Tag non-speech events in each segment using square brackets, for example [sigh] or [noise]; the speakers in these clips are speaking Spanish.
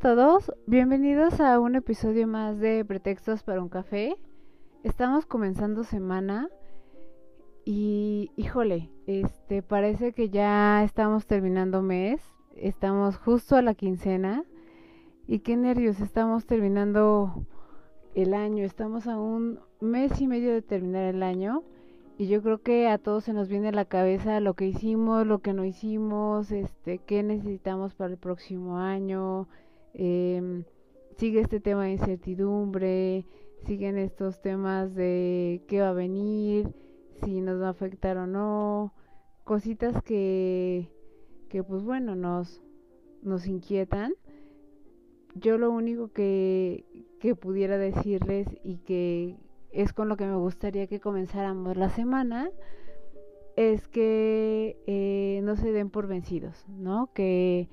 Todos, bienvenidos a un episodio más de Pretextos para un café. Estamos comenzando semana y híjole, este parece que ya estamos terminando mes, estamos justo a la quincena y qué nervios, estamos terminando el año, estamos a un mes y medio de terminar el año y yo creo que a todos se nos viene a la cabeza lo que hicimos, lo que no hicimos, este, qué necesitamos para el próximo año. Eh, sigue este tema de incertidumbre, siguen estos temas de qué va a venir, si nos va a afectar o no, cositas que, que pues bueno, nos, nos inquietan. Yo lo único que, que pudiera decirles y que es con lo que me gustaría que comenzáramos la semana, es que eh, no se den por vencidos, ¿no? Que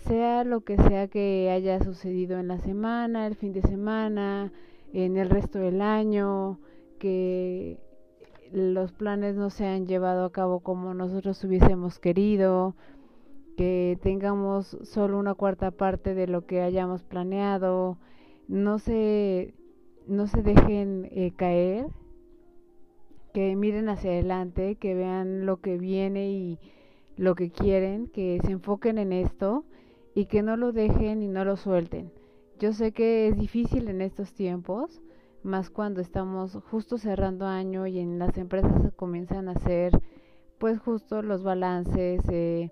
sea lo que sea que haya sucedido en la semana, el fin de semana, en el resto del año, que los planes no se han llevado a cabo como nosotros hubiésemos querido, que tengamos solo una cuarta parte de lo que hayamos planeado, no se no se dejen eh, caer, que miren hacia adelante, que vean lo que viene y lo que quieren, que se enfoquen en esto y que no lo dejen y no lo suelten. Yo sé que es difícil en estos tiempos, más cuando estamos justo cerrando año y en las empresas comienzan a hacer pues justo los balances, eh,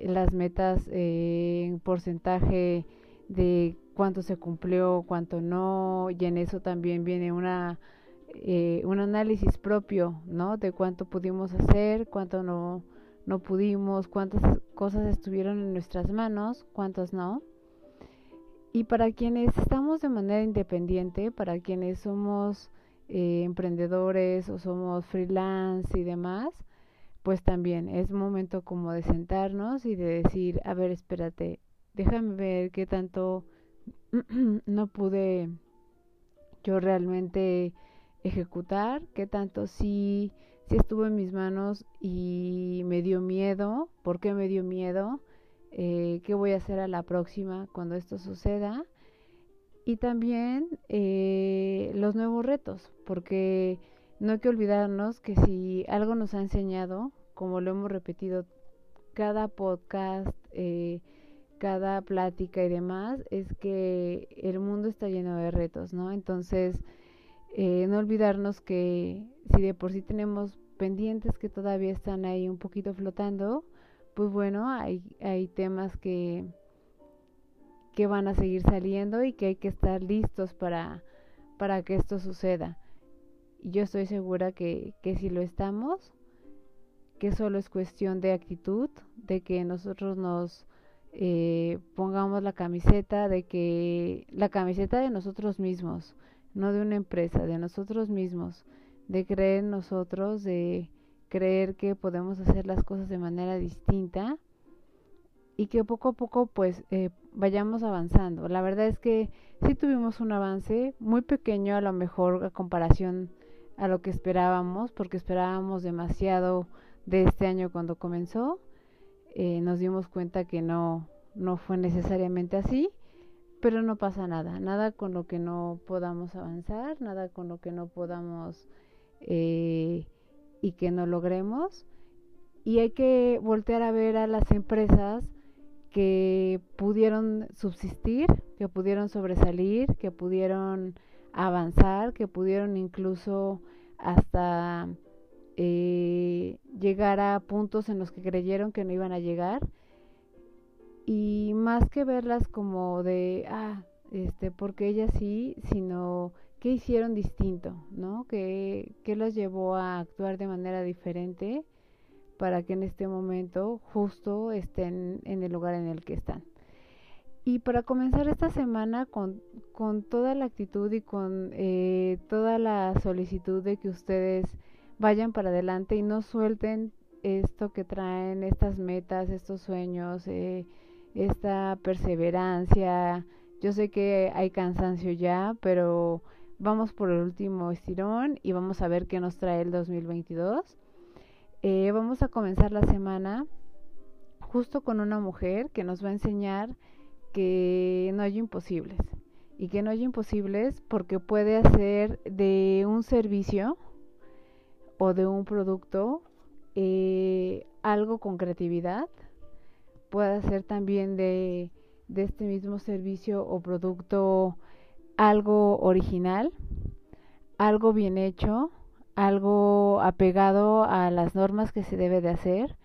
las metas eh, en porcentaje de cuánto se cumplió, cuánto no, y en eso también viene una eh, un análisis propio, ¿no? De cuánto pudimos hacer, cuánto no no pudimos, cuántas cosas estuvieron en nuestras manos, cuántas no. Y para quienes estamos de manera independiente, para quienes somos eh, emprendedores o somos freelance y demás, pues también es momento como de sentarnos y de decir, a ver, espérate, déjame ver qué tanto [clears throat] no pude yo realmente ejecutar, qué tanto sí, sí estuvo en mis manos y me dio miedo, ¿por qué me dio miedo? Eh, ¿Qué voy a hacer a la próxima cuando esto suceda? Y también eh, los nuevos retos, porque no hay que olvidarnos que si algo nos ha enseñado, como lo hemos repetido cada podcast, eh, cada plática y demás, es que el mundo está lleno de retos, ¿no? Entonces, no olvidarnos que si de por sí tenemos pendientes que todavía están ahí un poquito flotando, pues bueno, hay, hay temas que, que van a seguir saliendo y que hay que estar listos para, para que esto suceda. Y yo estoy segura que, que si lo estamos, que solo es cuestión de actitud, de que nosotros nos eh, pongamos la camiseta de que la camiseta de nosotros mismos, no de una empresa, de nosotros mismos, de creer nosotros, de creer que podemos hacer las cosas de manera distinta y que poco a poco pues eh, vayamos avanzando. La verdad es que sí tuvimos un avance muy pequeño a lo mejor a comparación a lo que esperábamos, porque esperábamos demasiado de este año cuando comenzó, eh, nos dimos cuenta que no, no fue necesariamente así, pero no pasa nada, nada con lo que no podamos avanzar, nada con lo que no podamos eh, y que no logremos. Y hay que voltear a ver a las empresas que pudieron subsistir, que pudieron sobresalir, que pudieron avanzar, que pudieron incluso hasta eh, llegar a puntos en los que creyeron que no iban a llegar y más que verlas como de ah este porque ellas sí sino qué hicieron distinto no qué, qué los llevó a actuar de manera diferente para que en este momento justo estén en el lugar en el que están. Y para comenzar esta semana con, con toda la actitud y con eh, toda la solicitud de que ustedes vayan para adelante y no suelten esto que traen, estas metas, estos sueños, eh, esta perseverancia. Yo sé que hay cansancio ya, pero vamos por el último estirón y vamos a ver qué nos trae el 2022. Eh, vamos a comenzar la semana justo con una mujer que nos va a enseñar que no hay imposibles y que no hay imposibles porque puede hacer de un servicio o de un producto eh, algo con creatividad, puede hacer también de, de este mismo servicio o producto algo original, algo bien hecho, algo apegado a las normas que se debe de hacer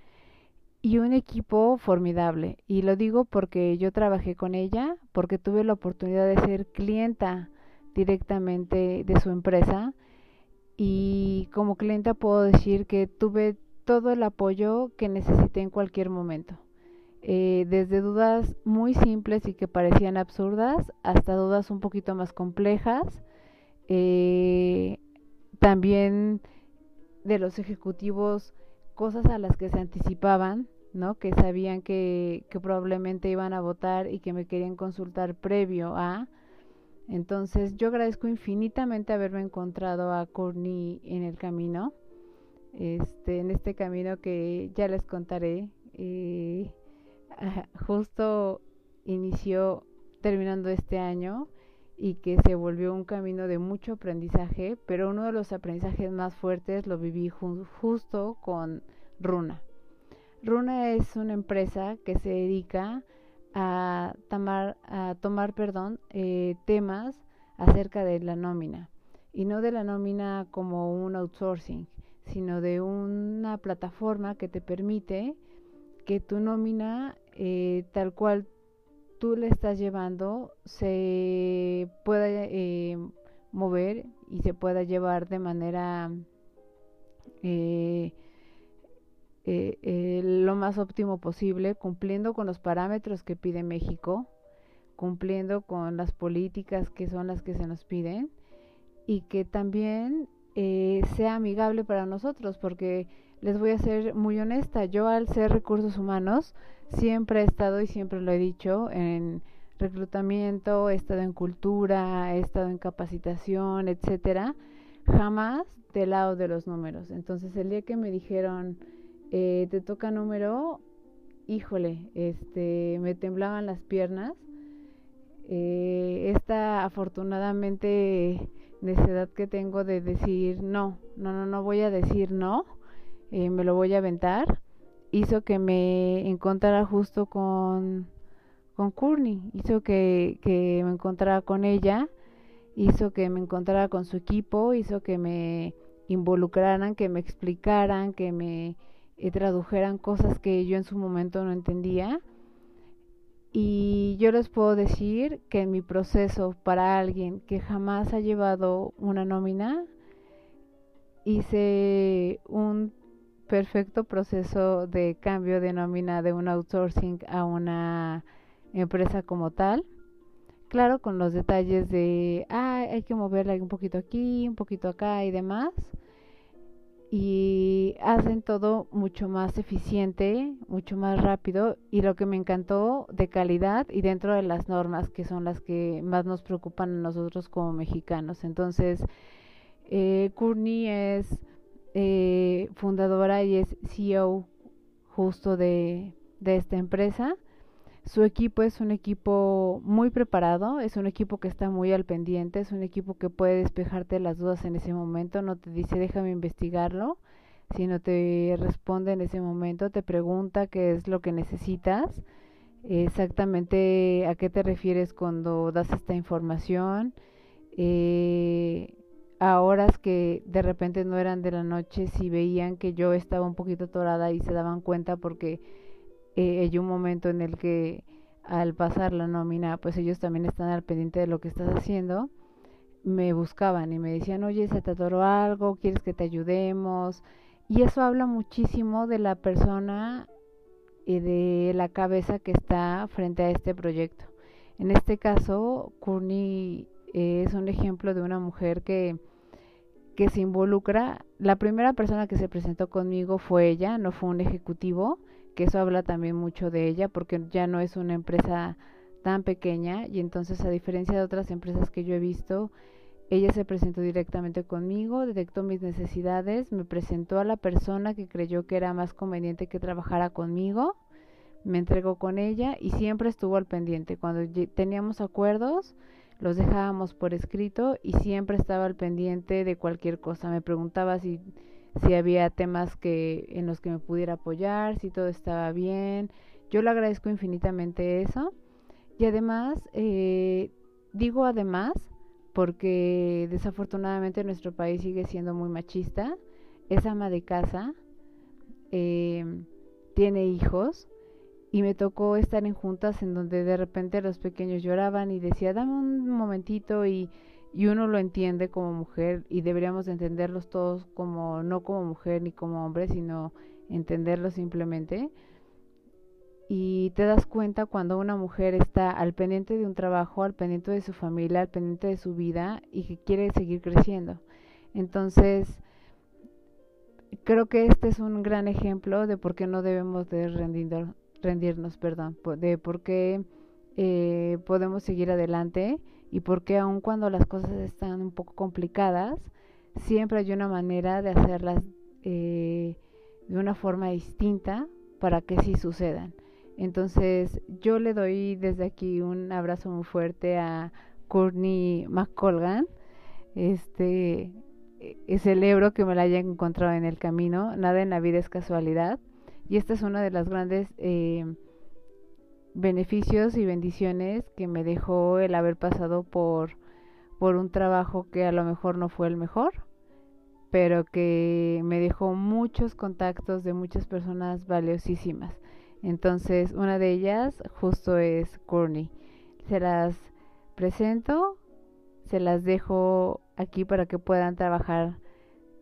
y un equipo formidable. Y lo digo porque yo trabajé con ella, porque tuve la oportunidad de ser clienta directamente de su empresa y como clienta puedo decir que tuve todo el apoyo que necesité en cualquier momento. Eh, desde dudas muy simples y que parecían absurdas hasta dudas un poquito más complejas. Eh, también de los ejecutivos cosas a las que se anticipaban ¿no? Que sabían que, probablemente iban a votar y que me querían consultar previo a. Entonces yo agradezco infinitamente haberme encontrado a Courtney en el camino, este, en este camino que ya les contaré. Eh, justo inició terminando este año y que se volvió un camino de mucho aprendizaje, pero uno de los aprendizajes más fuertes lo viví justo con Runa. Runa es una empresa que se dedica a tomar, a tomar perdón, eh, temas acerca de la nómina y no de la nómina como un outsourcing, sino de una plataforma que te permite que tu nómina eh, tal cual tú le estás llevando se pueda eh, mover y se pueda llevar de manera eh, eh, lo más óptimo posible, cumpliendo con los parámetros que pide México, cumpliendo con las políticas que son las que se nos piden y que también sea amigable para nosotros, porque les voy a ser muy honesta, yo al ser recursos humanos siempre he estado y siempre lo he dicho en reclutamiento, he estado en cultura, he estado en capacitación, etcétera, jamás del lado de los números. Entonces el día que me dijeron eh, te toca número, híjole, este, me temblaban las piernas. Eh, esta afortunadamente necedad que tengo de decir no, no, no, no voy a decir no, eh, me lo voy a aventar, hizo que me encontrara justo con, con Courtney, hizo que, que me encontrara con ella, hizo que me encontrara con su equipo, hizo que me involucraran, que me explicaran, que me eh, tradujeran cosas que yo en su momento no entendía. Y yo les puedo decir que en mi proceso para alguien que jamás ha llevado una nómina, hice un perfecto proceso de cambio de nómina de un outsourcing a una empresa como tal. Claro, con los detalles de, ah, hay que moverla un poquito aquí, un poquito acá y demás y hacen todo mucho más eficiente, mucho más rápido y lo que me encantó de calidad y dentro de las normas que son las que más nos preocupan a nosotros como mexicanos. Entonces, eh, Courtney es eh, fundadora y es CEO justo de, de esta empresa. Su equipo es un equipo muy preparado, es un equipo que está muy al pendiente, es un equipo que puede despejarte las dudas en ese momento, no te dice déjame investigarlo, sino te responde en ese momento, te pregunta qué es lo que necesitas, exactamente a qué te refieres cuando das esta información, eh, a horas que de repente no eran de la noche, si veían que yo estaba un poquito atorada y se daban cuenta porque eh, hay un momento en el que al pasar la nómina, pues ellos también están al pendiente de lo que estás haciendo, me buscaban y me decían, oye, se te atoró algo, quieres que te ayudemos, Y eso habla muchísimo de la persona y de la cabeza que está frente a este proyecto. En este caso, Courtney es un ejemplo de una mujer que, que se involucra. La primera persona que se presentó conmigo fue ella, no fue un ejecutivo, que eso habla también mucho de ella, porque ya no es una empresa tan pequeña y entonces a diferencia de otras empresas que yo he visto, ella se presentó directamente conmigo, detectó mis necesidades, me presentó a la persona que creyó que era más conveniente que trabajara conmigo, me entregó con ella y siempre estuvo al pendiente. Cuando teníamos acuerdos, los dejábamos por escrito y siempre estaba al pendiente de cualquier cosa. Me preguntaba si, si había temas que, en los que me pudiera apoyar, si todo estaba bien. Yo le agradezco infinitamente eso. Y además, eh, digo además, porque desafortunadamente nuestro país sigue siendo muy machista, es ama de casa, eh, tiene hijos y me tocó estar en juntas en donde de repente los pequeños lloraban y decía, dame un momentito y, y uno lo entiende como mujer y deberíamos entenderlos todos como no como mujer ni como hombre, sino entenderlos simplemente y te das cuenta cuando una mujer está al pendiente de un trabajo, al pendiente de su familia, al pendiente de su vida y que quiere seguir creciendo. Entonces, creo que este es un gran ejemplo de por qué no debemos de rendirnos, perdón, de por qué eh, podemos seguir adelante y por qué aun cuando las cosas están un poco complicadas, siempre hay una manera de hacerlas eh, de una forma distinta para que sí sucedan. Entonces, yo le doy desde aquí un abrazo muy fuerte a Courtney McColgan. Este, eh, celebro que me la haya encontrado en el camino. Nada en la vida es casualidad. Y esta es una de las grandes eh, beneficios y bendiciones que me dejó el haber pasado por, por un trabajo que a lo mejor no fue el mejor, pero que me dejó muchos contactos de muchas personas valiosísimas. Entonces, una de ellas justo es Courtney. Se las presento, se las dejo aquí para que puedan trabajar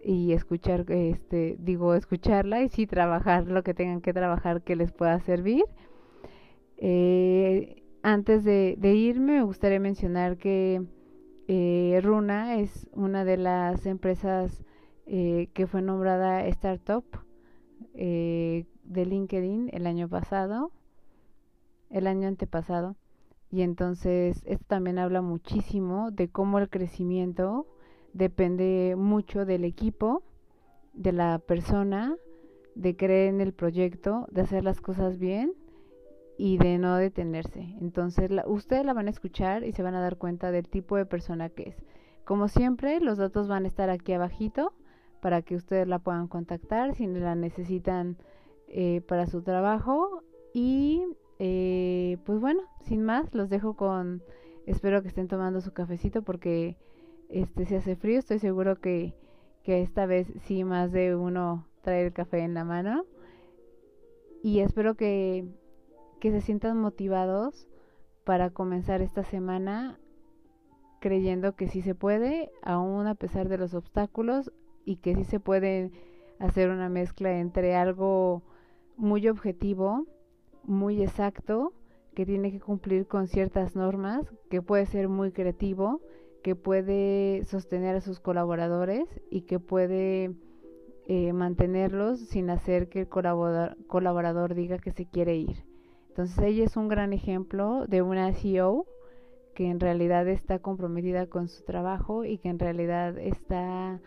y escuchar, este, digo, escucharla y sí trabajar lo que tengan que trabajar que les pueda servir. Eh, antes de, irme, me gustaría mencionar que eh, Runa es una de las empresas eh, que fue nombrada Startup de LinkedIn el año pasado, el año antepasado. Y entonces esto también habla muchísimo de cómo el crecimiento depende mucho del equipo, de la persona, de creer en el proyecto, de hacer las cosas bien y de no detenerse. Entonces ustedes la van a escuchar y se van a dar cuenta del tipo de persona que es. Como siempre, los datos van a estar aquí abajito para que ustedes la puedan contactar si la necesitan eh, para su trabajo. Y eh, pues bueno, sin más, los dejo con, espero que estén tomando su cafecito porque este se hace frío, estoy seguro que, que esta vez sí más de uno trae el café en la mano. Y espero que, que se sientan motivados para comenzar esta semana creyendo que sí se puede, aún a pesar de los obstáculos, y que sí se puede hacer una mezcla entre algo muy objetivo, muy exacto, que tiene que cumplir con ciertas normas, que puede ser muy creativo, que puede sostener a sus colaboradores y que puede eh, mantenerlos sin hacer que el colaborador, colaborador diga que se quiere ir. Entonces ella es un gran ejemplo de una CEO que en realidad está comprometida con su trabajo y que en realidad está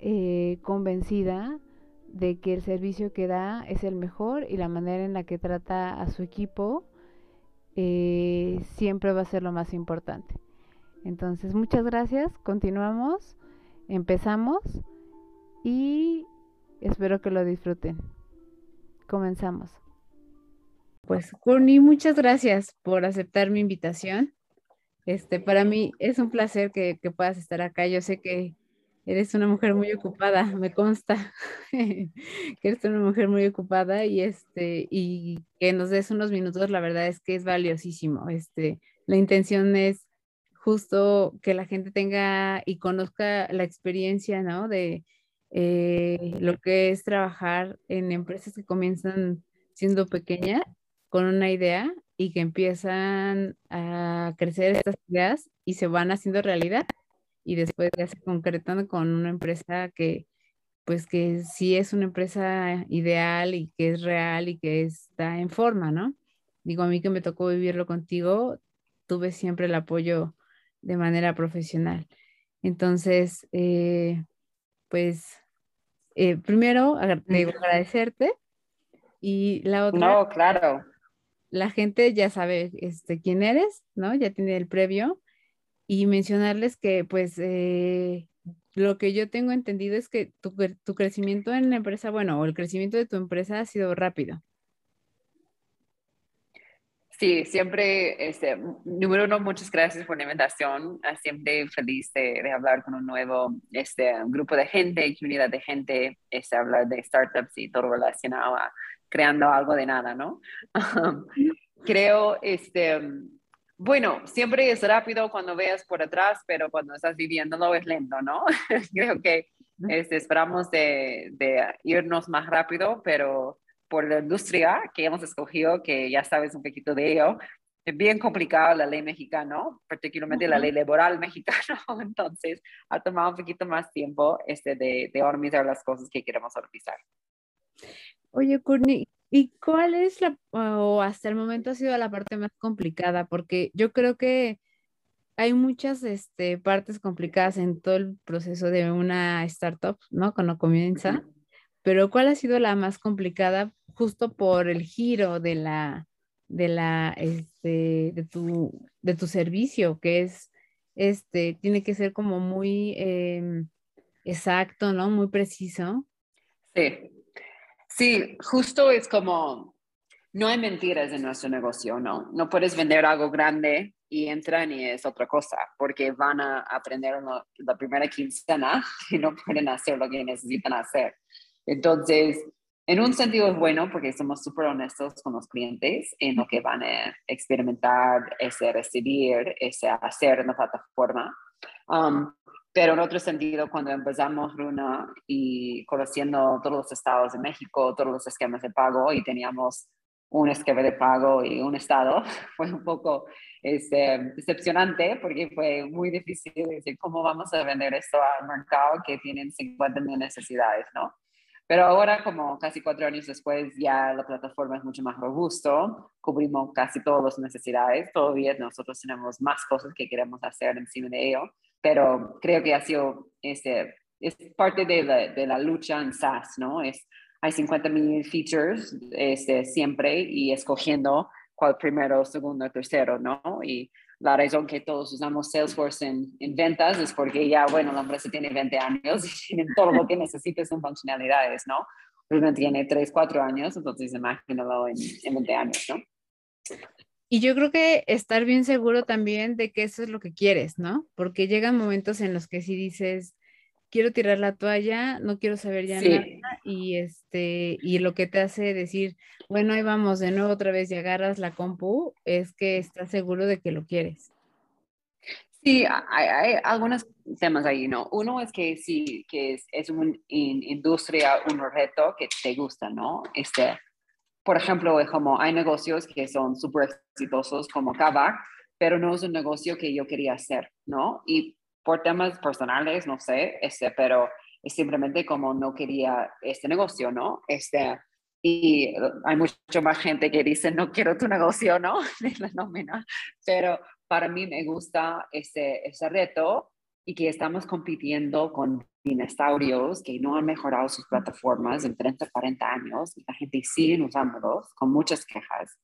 eh, convencida de que el servicio que da es el mejor y la manera en la que trata a su equipo eh, siempre va a ser lo más importante. Entonces, muchas gracias, continuamos, empezamos y espero que lo disfruten. Comenzamos. Pues, Courtney, muchas gracias por aceptar mi invitación. Este, para mí es un placer que, que puedas estar acá. Yo sé que Eres una mujer muy ocupada, [laughs] me consta [laughs] que eres una mujer muy ocupada y este y que nos des unos minutos, la verdad es que es valiosísimo. Este, la intención es justo que la gente tenga y conozca la experiencia, ¿no? De eh, lo que es trabajar en empresas que comienzan siendo pequeñas con una idea y que empiezan a crecer estas ideas y se van haciendo realidad y después ya se concretan con una empresa que pues que sí es una empresa ideal y que es real y que está en forma, ¿no? Digo, a mí que me tocó vivirlo contigo, tuve siempre el apoyo de manera profesional. Entonces, eh, pues, eh, primero, agradecerte y la otra... No, claro. La gente ya sabe este, quién eres, ¿no? Ya tiene el previo. Y mencionarles que, pues, eh, lo que yo tengo entendido es que tu, tu, crecimiento en la empresa, bueno, o el crecimiento de tu empresa ha sido rápido. Sí, siempre, este, número uno, muchas gracias por la invitación. Ah, siempre feliz de, hablar con un nuevo este, grupo de gente, comunidad de gente, este, hablar de startups y todo relacionado a creando algo de nada, ¿no? [laughs] creo, este, bueno, siempre es rápido cuando veas por atrás, pero cuando estás viviéndolo es lento, ¿no? [laughs] creo que este, esperamos de, de irnos más rápido, pero por la industria que hemos escogido, que ya sabes un poquito de ello, es bien complicada la ley mexicana, particularmente la ley laboral [laughs] mexicana, entonces ha tomado un poquito más tiempo este, de, de organizar las cosas que queremos organizar. Oye, Courtney, ¿y cuál es la, o hasta el momento ha sido la parte más complicada? Porque yo creo que hay muchas este, partes complicadas en todo el proceso de una startup, ¿no? Cuando comienza, pero ¿cuál ha sido la más complicada justo por el giro de la, de la, este, de tu, de tu servicio, que es, este, tiene que ser como muy em, exacto, ¿no? Muy preciso. Sí, sí, justo es como, no hay mentiras en nuestro negocio, ¿no? No puedes vender algo grande y entran y es otra cosa, porque van a aprender la primera quincena [laughs] y no pueden hacer lo que necesitan hacer. Entonces, en un sentido es bueno porque somos súper honestos con los clientes en lo que van a experimentar, ese recibir, ese hacer en la plataforma. Um, pero en otro sentido, cuando empezamos Runa y conociendo todos los estados de México, todos los esquemas de pago y teníamos un esquema de pago y un estado, [laughs] fue un poco este, decepcionante porque fue muy difícil decir cómo vamos a vender esto al mercado que tienen 50 mil necesidades, ¿no? Pero ahora, como casi cuatro años después, ya la plataforma es mucho más robusto, cubrimos casi todas las necesidades. Todavía nosotros tenemos más cosas que queremos hacer encima de ello, pero creo que ha sido, este, es parte de la, de la lucha en SaaS, ¿no? Es, hay 50 mil features este, siempre y escogiendo cuál primero, segundo, tercero, ¿no? Y la razón que todos usamos Salesforce en, en, ventas es porque ya, bueno, la empresa tiene 20 años [laughs] y tienen todo lo que necesita son funcionalidades, ¿no? Uno tiene 3, 4 años, entonces imagínalo en, en 20 años, ¿no? Y yo creo que estar bien seguro también de que eso es lo que quieres, ¿no? Porque llegan momentos en los que si dices, quiero tirar la toalla, no quiero saber ya nada, y este, y lo que te hace decir, bueno, ahí vamos de nuevo otra vez y agarras la compu, es que estás seguro de que lo quieres. Sí, hay, algunos temas ahí, ¿no? Uno es que sí, que es, es una industria, un reto que te gusta, ¿no? Este, por ejemplo, como hay negocios que son súper exitosos como Kavak, pero no es un negocio que yo quería hacer, ¿no? Y por temas personales, no sé, este, pero es simplemente como no quería este negocio, ¿no? Este, y hay mucha más gente que dice, no quiero tu negocio, ¿no? [laughs] De la nómina, pero para mí me gusta ese, ese reto y que estamos compitiendo con dinosaurios que no han mejorado sus plataformas en 30, 40 años y la gente sigue usándolos con muchas quejas.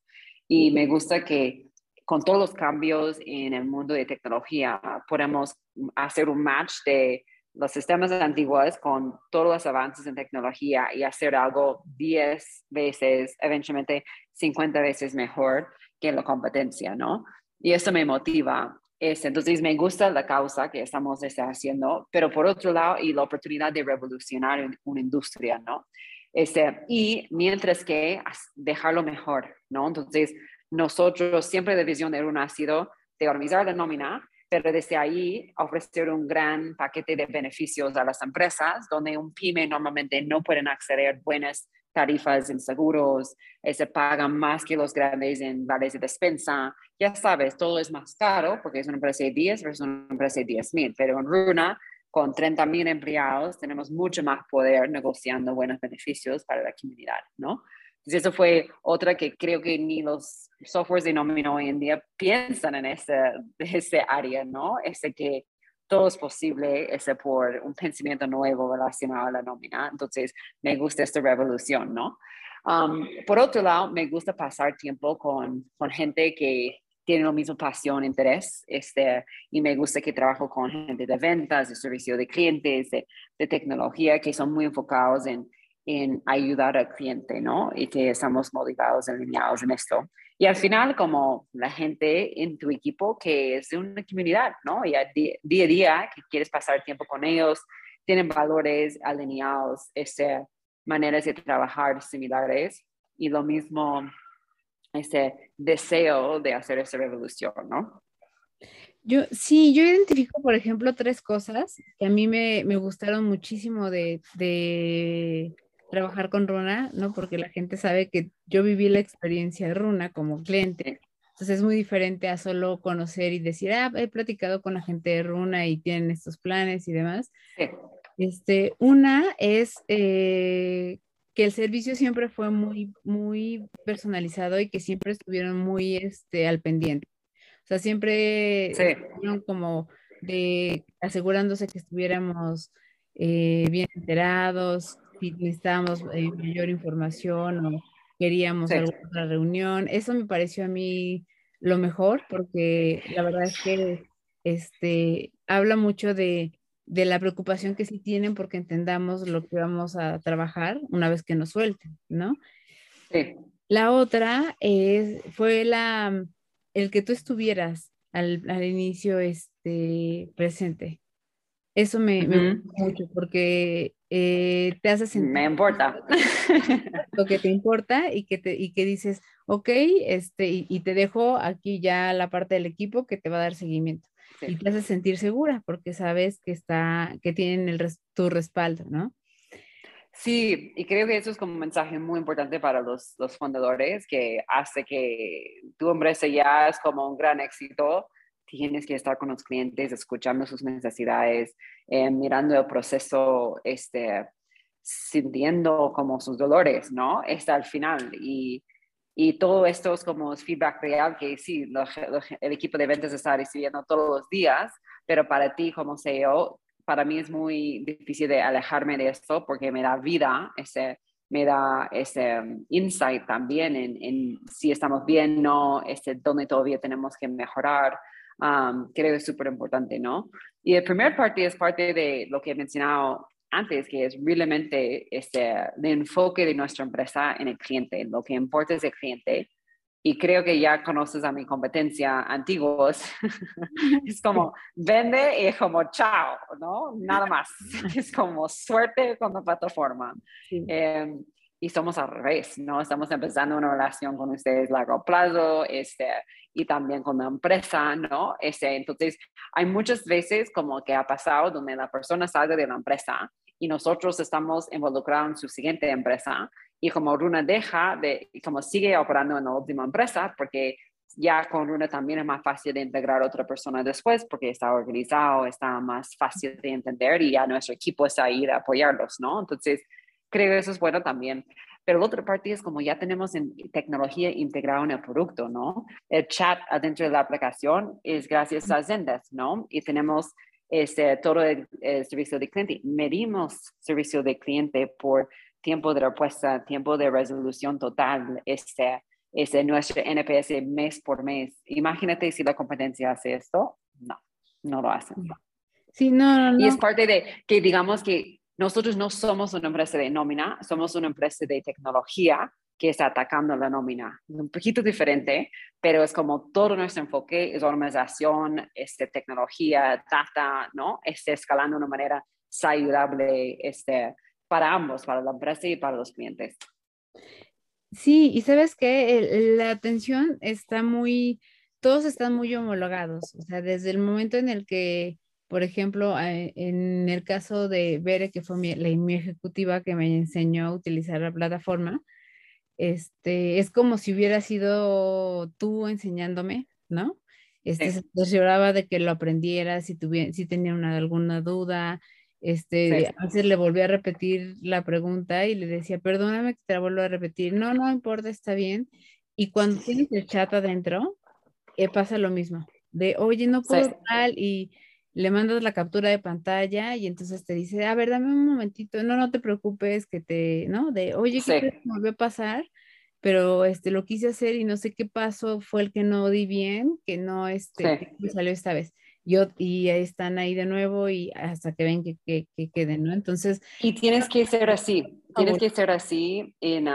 Y me gusta que con todos los cambios en el mundo de tecnología, podemos hacer un match de los sistemas antiguos con todos los avances en tecnología y hacer algo 10 veces, eventualmente 50 veces mejor que la competencia, ¿no? Y eso me motiva. entonces me gusta la causa que estamos haciendo, pero por otro lado, y la oportunidad de revolucionar una industria, ¿no? Este, y mientras que dejarlo mejor, ¿no? Entonces, nosotros siempre de visión de una ha sido de organizar la nómina, pero desde ahí ofrecer un gran paquete de beneficios a las empresas, donde un pyme normalmente no pueden acceder a buenas tarifas en seguros, eh, se pagan más que los grandes en vales de despensa. Ya sabes, todo es más caro porque es una empresa de 10 versus una empresa de 10 mil, pero en Runa, con 30 mil empleados, tenemos mucho más poder negociando buenos beneficios para la comunidad, ¿no? Entonces, eso fue otra que creo que ni los softwares de nómina hoy en día piensan en ese, [laughs] ese área, ¿no? Ese que todo es posible, ese por un pensamiento nuevo relacionado a la nómina. Entonces, me gusta esta revolución, ¿no? Um, por otro lado, me gusta pasar tiempo con, con gente que tiene la misma pasión, interés, este, y me gusta que trabajo con gente de ventas, de servicio de clientes, de, de tecnología, que son muy enfocados en en ayudar al cliente, ¿no? Y que estamos motivados, alineados en esto. Y al final, como la gente en tu equipo que es de una comunidad, ¿no? Y día, a día que quieres pasar tiempo con ellos, tienen valores alineados, ese, maneras de trabajar similares y lo mismo, ese deseo de hacer esa revolución, ¿no? Yo, sí, yo identifico, por ejemplo, tres cosas que a mí me, me gustaron muchísimo de, de trabajar con Runa, ¿no? Porque la gente sabe que yo viví la experiencia de Runa como cliente. Entonces es muy diferente a solo conocer y decir, ah, he platicado con la gente de Runa y tienen estos planes y demás. Este, una es eh, que el servicio siempre fue muy, muy personalizado y que siempre estuvieron muy este, al pendiente. O sea, siempre estuvieron como de asegurándose que estuviéramos eh, bien enterados, si necesitábamos eh, mayor información o queríamos alguna otra reunión. Eso me pareció a mí lo mejor porque la verdad es que este, habla mucho de, de la preocupación que sí tienen porque entendamos lo que vamos a trabajar una vez que nos suelten, ¿no? Sí. La otra es, fue la, el que tú estuvieras al, al inicio este, presente. Eso me, me gusta mucho porque eh, te hace sentir. Me importa. [laughs] Lo que te importa y que, te, y que dices, ok, este, y, te dejo aquí ya la parte del equipo que te va a dar seguimiento. Y te hace sentir segura porque sabes que, está, que tienen el, tu respaldo, ¿no? Sí, y creo que eso es como un mensaje muy importante para los, los fundadores que hace que tu empresa ya es como un gran éxito tienes que estar con los clientes, escuchando sus necesidades, eh, mirando el proceso, este, sintiendo como sus dolores, ¿no? Está al final. Y, y todo esto es como feedback real que sí, el equipo de ventas está recibiendo todos los días, pero para ti como CEO, para mí es muy difícil de alejarme de esto porque me da vida, ese, me da ese um, insight también en, en si estamos bien, no, este, dónde todavía tenemos que mejorar creo que es súper importante, ¿no? Y el primer parte es parte de lo que he mencionado antes, que es realmente este, el enfoque de nuestra empresa en el cliente, lo que importa es el cliente. Y creo que ya conoces a mi competencia antiguos. [laughs] es como vende y es como chao, ¿no? Nada más. [laughs] es como suerte con la plataforma. Em, y somos al revés, ¿no? Estamos empezando una relación con ustedes a largo plazo, este, y también la empresa, ¿no? Este, entonces, hay muchas veces como que ha pasado donde la persona sale de la empresa y nosotros estamos involucrados en su siguiente empresa y como Runa deja de, como sigue operando en la última empresa, porque ya con Runa también es más fácil de integrar a otra persona después porque está organizado, está más fácil de entender y ya nuestro equipo está ahí de apoyarlos, ¿no? Entonces, creo que eso es bueno también. Pero la otra parte es como ya tenemos en tecnología integrada en el producto, ¿no? El chat adentro de la aplicación es gracias a Zendesk, ¿no? Y tenemos este, todo el, servicio de cliente. Medimos servicio de cliente por tiempo de respuesta, tiempo de resolución total, este, este, nuestro NPS mes por mes. Imagínate si la competencia hace esto. No, no lo hacen. Sí, no, no, Y es parte de que digamos que nosotros no somos una empresa de nómina, somos una empresa de tecnología que está atacando la nómina. Un poquito diferente, pero es como todo nuestro enfoque es organización, este, tecnología, data, ¿no? Esté escalando de una manera saludable este, para ambos, para la empresa y para los clientes. Sí, y sabes que la atención está muy todos están muy homologados, o sea, desde el momento en el que, por ejemplo, eh, en el caso de Bere, que fue mi, la, mi ejecutiva que me enseñó a utilizar la plataforma, este, es como si hubiera sido tú enseñándome, ¿no? Este, se aseguraba de que lo aprendiera, si, tuviera, si tenía una, alguna duda, este, a veces le volví a repetir la pregunta y le decía, perdóname que te la vuelvo a repetir, no, no importa, está bien. Y cuando tienes el chat adentro, eh, pasa lo mismo, de, oye, no puedo tal, y le mandas la captura de pantalla y entonces te dice, a ver, dame un momentito, no, no te preocupes, que te, ¿no? De, oye, ¿qué me volvió a pasar? Pero este, lo quise hacer y no sé qué pasó, fue el que no di bien, que no, este, me salió esta vez. Yo, y ahí están ahí de nuevo y hasta que ven que, que, que queden, ¿no? Entonces... Y tienes que ser así, tienes que ser así en,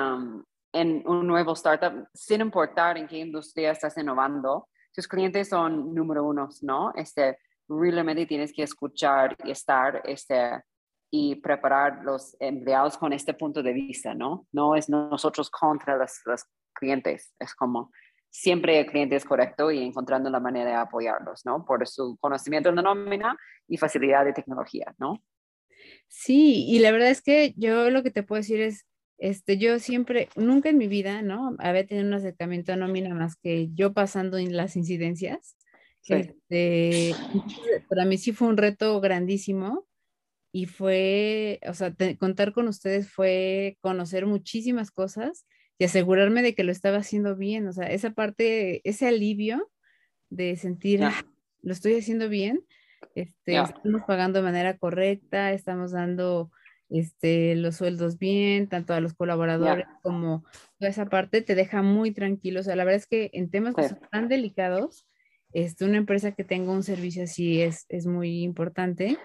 en un nuevo startup, sin importar en qué industria estás innovando, tus clientes son número uno, ¿no? Este, realmente tienes que escuchar y estar, este, y preparar los empleados con este punto de vista, ¿no? No es nosotros contra los, los clientes, es como siempre el cliente es correcto y encontrando la manera de apoyarlos, ¿no? Por su conocimiento de la nómina y facilidad de tecnología, ¿no? Sí, y la verdad es que yo lo que te puedo decir es, este, yo siempre, nunca en mi vida, ¿no? Había tenido un acercamiento a nómina más que yo pasando en las incidencias. Este, para mí sí fue un reto grandísimo y fue, o sea, contar con ustedes fue conocer muchísimas cosas y asegurarme de que lo estaba haciendo bien, o sea, esa parte, ese alivio de sentir, ah, lo estoy haciendo bien, este, estamos pagando de manera correcta, estamos dando este, los sueldos bien, tanto a los colaboradores como toda esa parte te deja muy tranquilo. O sea, la verdad es que en temas que son tan delicados, este, una empresa que tenga un servicio así es, es muy importante.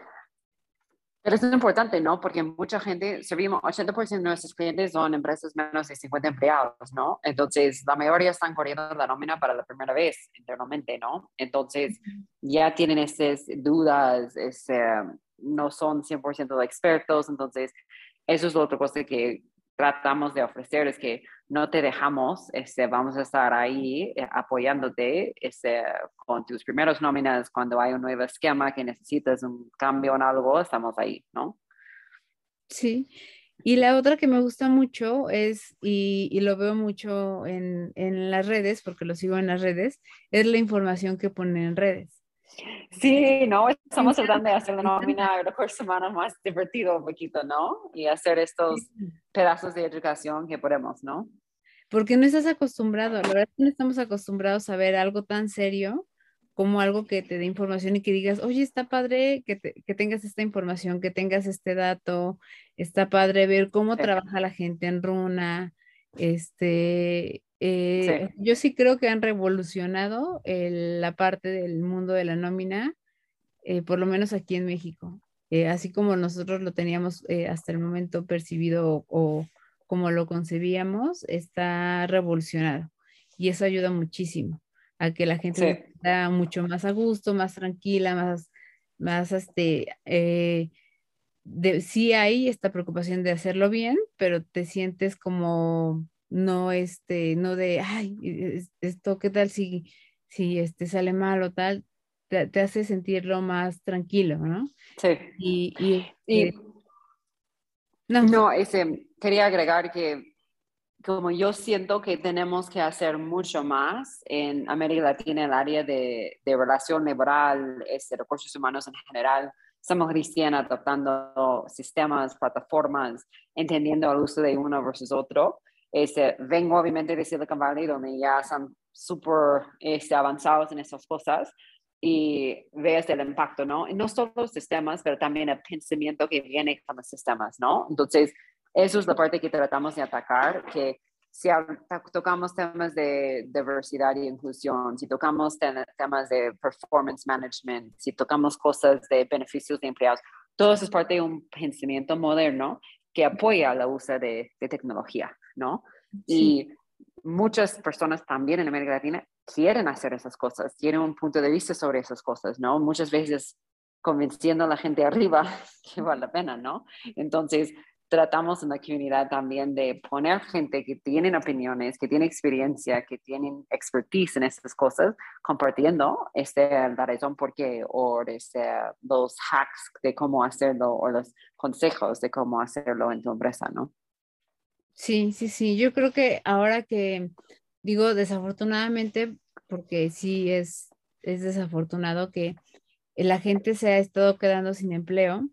Pero es importante, ¿no? Porque mucha gente, servimos, 80% de nuestros clientes son empresas menos de 50 empleados, ¿no? Entonces, la mayoría están corriendo la nómina para la primera vez internamente, ¿no? Entonces, ya tienen esas dudas, ese, no son 100% expertos, entonces eso es lo otra cosa que tratamos de ofrecer, es que no te dejamos, este, vamos a estar ahí eh, apoyándote este, con tus primeros nóminas, cuando hay un nuevo esquema que necesitas un cambio en algo, estamos ahí, ¿no? Sí, y la otra que me gusta mucho es, y, y, lo veo mucho en, en, las redes, porque lo sigo en las redes, es la información que ponen en redes. Sí, no, estamos tratando de hacer la nómina de recursos humanos más divertido un poquito, ¿no? Y hacer estos pedazos de educación que podemos, ¿no? Porque no estás acostumbrado, la verdad no estamos acostumbrados a ver algo tan serio como algo que te dé información y que digas, oye, está padre que, que tengas esta información, que tengas este dato, está padre ver cómo trabaja la gente en Runa, este, eh, yo sí creo que han revolucionado la parte del mundo de la nómina, eh, por lo menos aquí en México. Eh, así como nosotros lo teníamos hasta el momento percibido o, como lo concebíamos, está revolucionado. Y eso ayuda muchísimo a que la gente esté mucho más a gusto, más tranquila, más, más este, de, sí hay esta preocupación de hacerlo bien, pero te sientes como no este, no de, ay, esto, ¿qué tal si, si este sale mal o tal? Te, hace sentirlo más tranquilo, ¿no? Sí. Y, y, este no, no ese, quería agregar que como yo siento que tenemos que hacer mucho más en América Latina en el área de, de relación laboral, este, recursos humanos en general, estamos recién adoptando sistemas, plataformas, entendiendo el uso de uno versus otro. Este, vengo obviamente de Silicon Valley, donde ya están súper este, avanzados en esas cosas y ves el impacto, ¿no? Y no solo los sistemas, pero también el pensamiento que viene con los sistemas, ¿no? Entonces, eso es la parte que tratamos de atacar, que si tocamos temas de diversidad y inclusión, si tocamos temas de performance management, si tocamos cosas de beneficios de empleados, todo eso es parte de un pensamiento moderno que apoya la uso de, de tecnología, ¿no? Y muchas personas también en América Latina quieren hacer esas cosas, tienen un punto de vista sobre esas cosas, ¿no? Muchas veces convenciendo a la gente arriba [laughs] que vale la pena, ¿no? Entonces, tratamos en la comunidad también de poner gente que tienen opiniones, que tiene experiencia, que tienen expertise en estas cosas, compartiendo este, la razón por qué o este, los hacks de cómo hacerlo o los consejos de cómo hacerlo en tu empresa, ¿no? Sí, sí, sí. Yo creo que ahora que digo desafortunadamente, porque sí es, es desafortunado que la gente se ha estado quedando sin empleo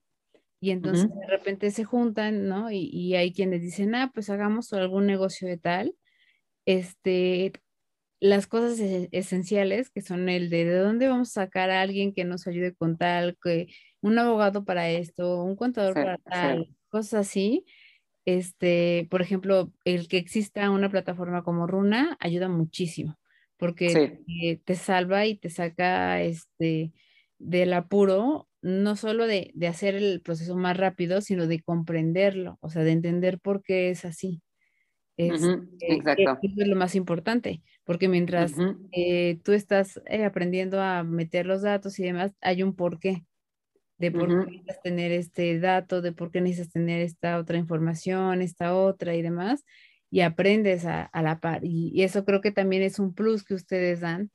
y entonces de repente se juntan, ¿no? Y, hay quienes dicen, ah, pues hagamos algún negocio de tal. Este, las cosas esenciales, que son el de de dónde vamos a sacar a alguien que nos ayude con tal, que un abogado para esto, un contador para tal, cosas así. Este, por ejemplo, el que exista una plataforma como Runa ayuda muchísimo, porque te salva y te saca este del apuro no solo de, hacer el proceso más rápido, sino de comprenderlo, o sea, de entender por qué es así. Es, eh, Exacto. Eso es lo más importante, porque mientras eh, tú estás eh, aprendiendo a meter los datos y demás, hay un porqué de por qué necesitas tener este dato, de por qué necesitas tener esta otra información, esta otra y demás, y aprendes a, la par. y, eso creo que también es un plus que ustedes dan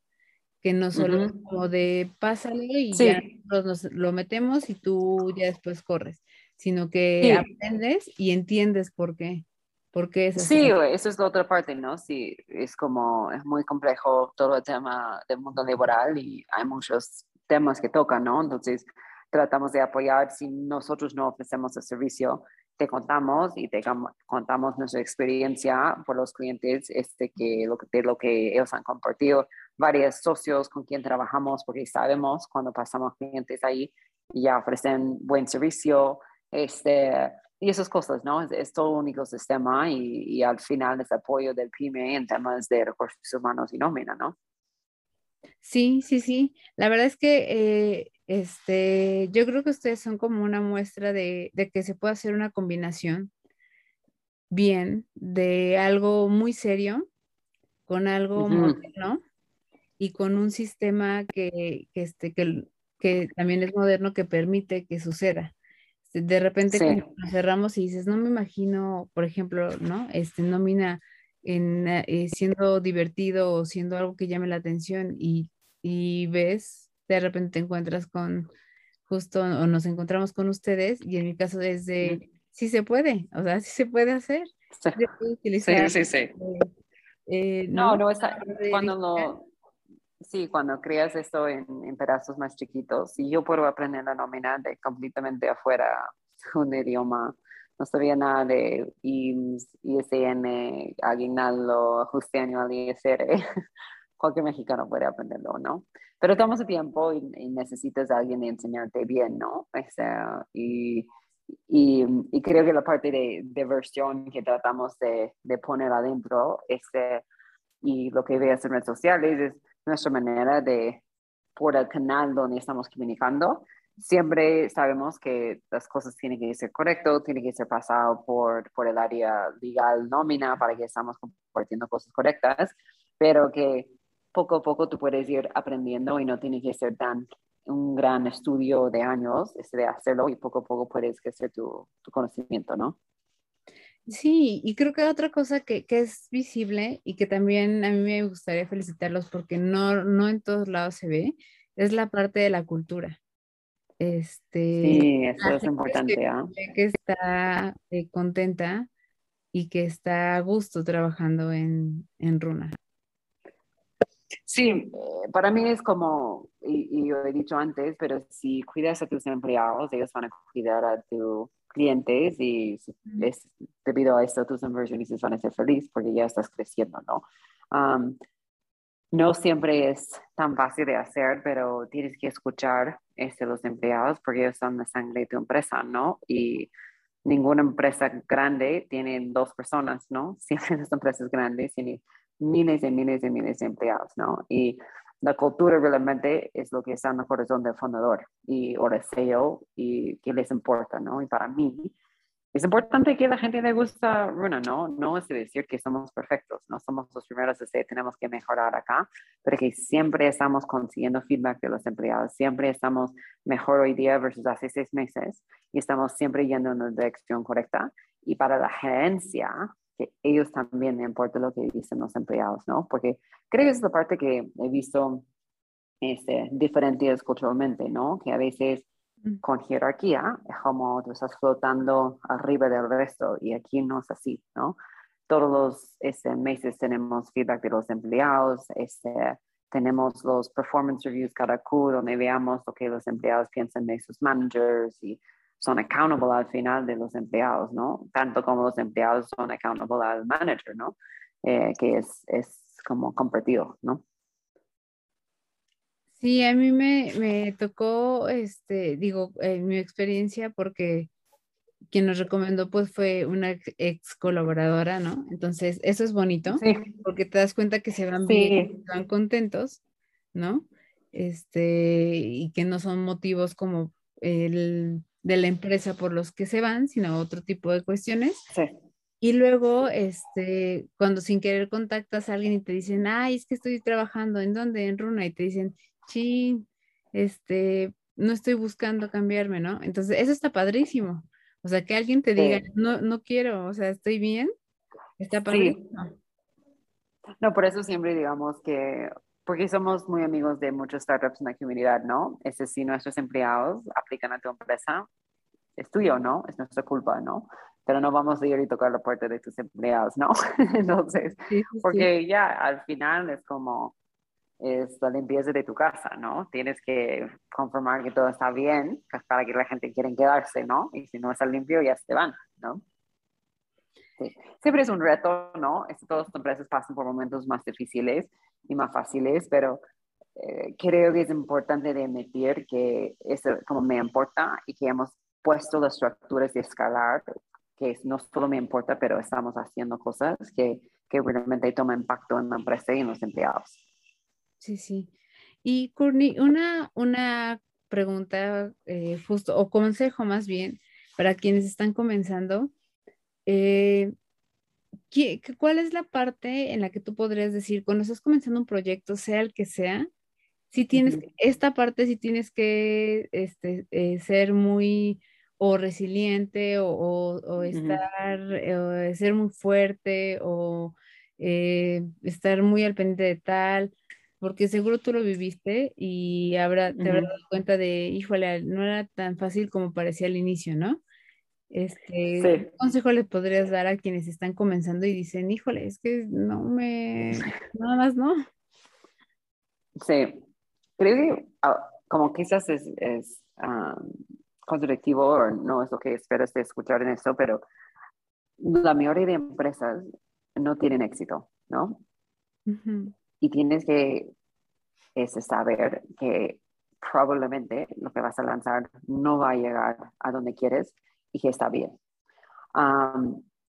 que no solo como de pásale y ya nos, lo metemos y tú ya después corres, sino que aprendes y entiendes por qué. ¿Por qué es así? Sí, eso es la otra parte, ¿no? Sí, es como, es muy complejo todo el tema del mundo laboral y hay muchos temas que tocan, ¿no? Entonces, tratamos de apoyar si nosotros no ofrecemos el servicio, te contamos y te contamos nuestra experiencia por los clientes este, que, lo, de lo que ellos han compartido, varios socios con quien trabajamos porque sabemos cuando pasamos clientes ahí ya ofrecen buen servicio este, y esas cosas, ¿no? Es, todo un ecosistema y, y, al final es apoyo del PYME en temas de recursos humanos y nómina, ¿no? Sí, sí, sí. La verdad es que eh, este, yo creo que ustedes son como una muestra de, que se puede hacer una combinación bien de algo muy serio con algo moderno y con un sistema que, este, que, que, también es moderno que permite que suceda. De repente nos cerramos y dices, no me imagino, por ejemplo, ¿no? Este, nómina en, eh, siendo divertido o siendo algo que llame la atención y, y ves de repente te encuentras con justo o nos encontramos con ustedes y en mi caso es de, sí se puede, o sea, [laughs] sí se puede hacer. Sí, sí, sí. Eh, eh, no, no, está, cuando lo, sí, cuando creas esto en, en, pedazos más chiquitos, si yo puedo aprender la nómina de completamente afuera [laughs] un idioma, no sabía nada de IMSS, ISN, aguinaldo, ajuste anual ISR, cualquier mexicano puede aprenderlo, ¿no? Pero tomas tiempo y, necesitas a alguien enseñarte bien, ¿no? O sea, y, y, y, creo que la parte de, de versión que tratamos de, de, poner adentro, este, y lo que veas en redes sociales, es nuestra manera de, por el canal donde estamos comunicando, siempre sabemos que las cosas tienen que ser correctas, tienen que ser pasado por, por el área legal nómina para que estamos compartiendo cosas correctas, pero que poco a poco tú puedes ir aprendiendo y no tiene que ser tan un gran estudio de años este, de hacerlo y poco a poco puedes crecer tu, tu conocimiento, ¿no? Sí, y creo que otra cosa que, que, es visible y que también a mí me gustaría felicitarlos porque no, no en todos lados se ve, es la parte de la cultura. Este, sí, eso es importante. ¿ah? Que, está eh, contenta y que está a gusto trabajando en, en Runa. Sí, eh, para mí es como, y, yo he dicho antes, pero si cuidas a tus empleados, ellos van a cuidar a tus clientes y es, debido a esto tus inversionistas van a ser felices porque ya estás creciendo, ¿no? no siempre es tan fácil de hacer, pero tienes que escuchar este, los empleados porque ellos son la sangre de tu empresa, ¿no? Y ninguna empresa grande tiene dos personas, ¿no? [laughs] Siempre las empresas grandes tienen miles y miles y miles de empleados, ¿no? Y la cultura realmente es lo que está en el corazón del fundador y o el CEO y qué les importa, ¿no? Y para mí es importante que la gente le gusta Runa, ¿no? No es decir que somos perfectos, no somos los primeros de decir tenemos que mejorar acá, pero que siempre estamos consiguiendo feedback de los empleados, siempre estamos mejor hoy día versus hace seis meses y estamos siempre yendo en la dirección correcta y para la gerencia, que ellos también me importa lo que dicen los empleados, ¿no? Porque creo que es la parte que he visto este, diferentes culturalmente, ¿no? Que a veces mm. con jerarquía es como tú estás flotando arriba del resto y aquí no es así, ¿no? Todos los este, meses tenemos feedback de los empleados, este, tenemos los performance reviews cada Q donde veamos lo que los empleados piensan de sus managers y son accountable al final de los empleados, ¿no? Tanto como los empleados son accountable al manager, ¿no? Eh, que es, es como compartido, ¿no? Sí, a mí me, me tocó, este, digo, en mi experiencia, porque quien nos recomendó pues fue una ex colaboradora, ¿no? Entonces, eso es bonito, porque te das cuenta que se van bien, se van contentos, ¿no? Este, y que no son motivos como el de la empresa por los que se van, sino otro tipo de cuestiones. Sí. Y luego, este, cuando sin querer contactas a alguien y te dicen, ay, es que estoy trabajando, ¿en dónde? En Runa, y te dicen, sí, este, no estoy buscando cambiarme, ¿no? Entonces, eso está padrísimo. O sea, que alguien te diga, no, no quiero, o sea, estoy bien, está padrísimo. No, por eso siempre digamos que, porque somos muy amigos de muchos startups en la comunidad, ¿no? Es decir, si nuestros empleados aplican a tu empresa, es tuyo, ¿no? Es nuestra culpa, ¿no? Pero no vamos a ir y tocar la puerta de tus empleados, ¿no? [laughs] Entonces, porque ya al final es como, es la limpieza de tu casa, ¿no? Tienes que confirmar que todo está bien para que la gente quiera quedarse, ¿no? Y si no está limpio, ya se van, ¿no? Sí. Siempre es un reto, ¿no? Es, todas las empresas pasan por momentos más difíciles y más fáciles, pero eh, creo que es importante de admitir que eso como me importa y que hemos puesto las estructuras de escalar, que no solo me importa, pero estamos haciendo cosas que, que realmente toman impacto en la empresa y en los empleados. Sí, sí. Y Courtney, una, una pregunta eh, justo, o consejo más bien, para quienes están comenzando. Eh, ¿Cuál es la parte en la que tú podrías decir, cuando estás comenzando un proyecto, sea el que sea, si tienes, esta parte si tienes que este, eh, ser muy o resiliente o, estar, o ser muy fuerte o estar muy al pendiente de tal, porque seguro tú lo viviste y habrá, te habrás dado cuenta de, híjole, no era tan fácil como parecía al inicio, ¿no? Este, ¿Qué consejo le podrías dar a quienes están comenzando y dicen, híjole, es que no me, [laughs] nada más no? Sí, creo que ah, como quizás es, es constructivo o no es lo que esperas de escuchar en esto, pero la mayoría de empresas no tienen éxito, ¿no? y tienes que ese saber que probablemente lo que vas a lanzar no va a llegar a donde quieres y que está bien.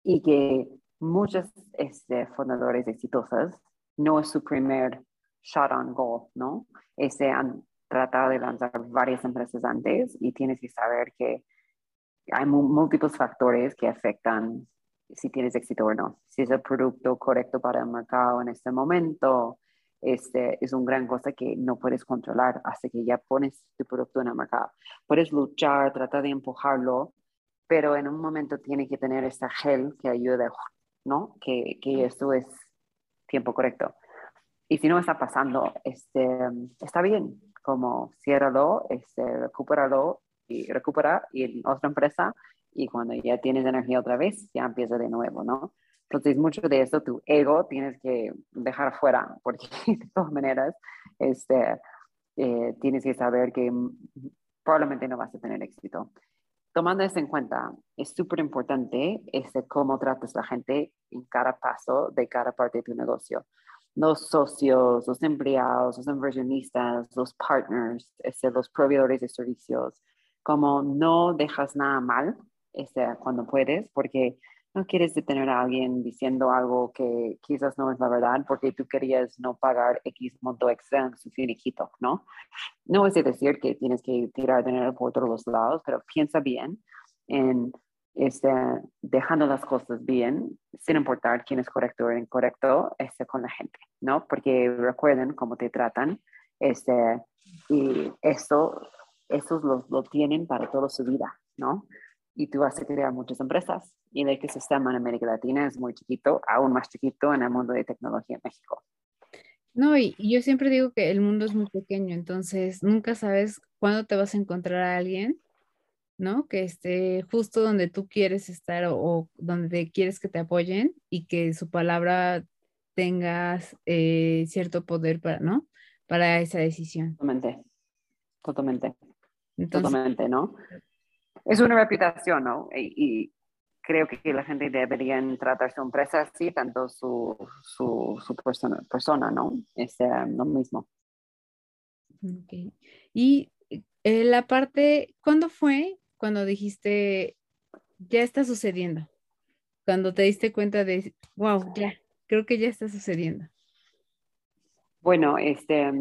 y que muchos este, fundadores exitosos no es su primer shot on goal, ¿no? Ese han tratado de lanzar varias empresas antes y tienes que saber que hay múltiples factores que afectan si tienes éxito o no. Si es el producto correcto para el mercado en este momento, este, es una gran cosa que no puedes controlar hasta que ya pones tu producto en el mercado. Puedes luchar, tratar de empujarlo, pero en un momento tiene que tener esta gel que ayude, ¿no? Que, que esto es tiempo correcto. Y si no está pasando, este, está bien, como ciérralo, este, recupéralo y recupera y en otra empresa y cuando ya tienes energía otra vez, ya empieza de nuevo, ¿no? Entonces, mucho de eso, tu ego tienes que dejar fuera, porque [laughs] de todas maneras, este, eh, tienes que saber que probablemente no vas a tener éxito. Tomando eso en cuenta, es súper importante este, cómo tratas a la gente en cada paso de cada parte de tu negocio. Los socios, los empleados, los inversionistas, los partners, este, los proveedores de servicios, como no dejas nada mal este, cuando puedes, porque no quieres detener a alguien diciendo algo que quizás no es la verdad porque tú querías no pagar X monto extra en su finiquito, ¿no? No es decir que tienes que tirar dinero por todos los lados, pero piensa bien en este, dejando las cosas bien, sin importar quién es correcto o incorrecto, este, con la gente, ¿no? Porque recuerden cómo te tratan, este, y esto, estos lo, lo tienen para toda su vida, ¿no? Y tú vas a crear muchas empresas. Y el ecosistema en América Latina es muy chiquito, aún más chiquito en el mundo de tecnología en México. No, y, yo siempre digo que el mundo es muy pequeño, entonces nunca sabes cuándo te vas a encontrar a alguien, ¿no? Que esté justo donde tú quieres estar o, donde quieres que te apoyen y que su palabra tengas eh, cierto poder para, ¿no? Para esa decisión. Totalmente, totalmente, totalmente, ¿no? Es una reputación, ¿no? y creo que la gente debería tratar su empresa así, tanto su, su, su persona, persona, ¿no? Es lo mismo. Okay. Y eh, la parte, ¿cuándo fue cuando dijiste, ya está sucediendo? Cuando te diste cuenta de, wow, ya, creo que ya está sucediendo. Bueno, este,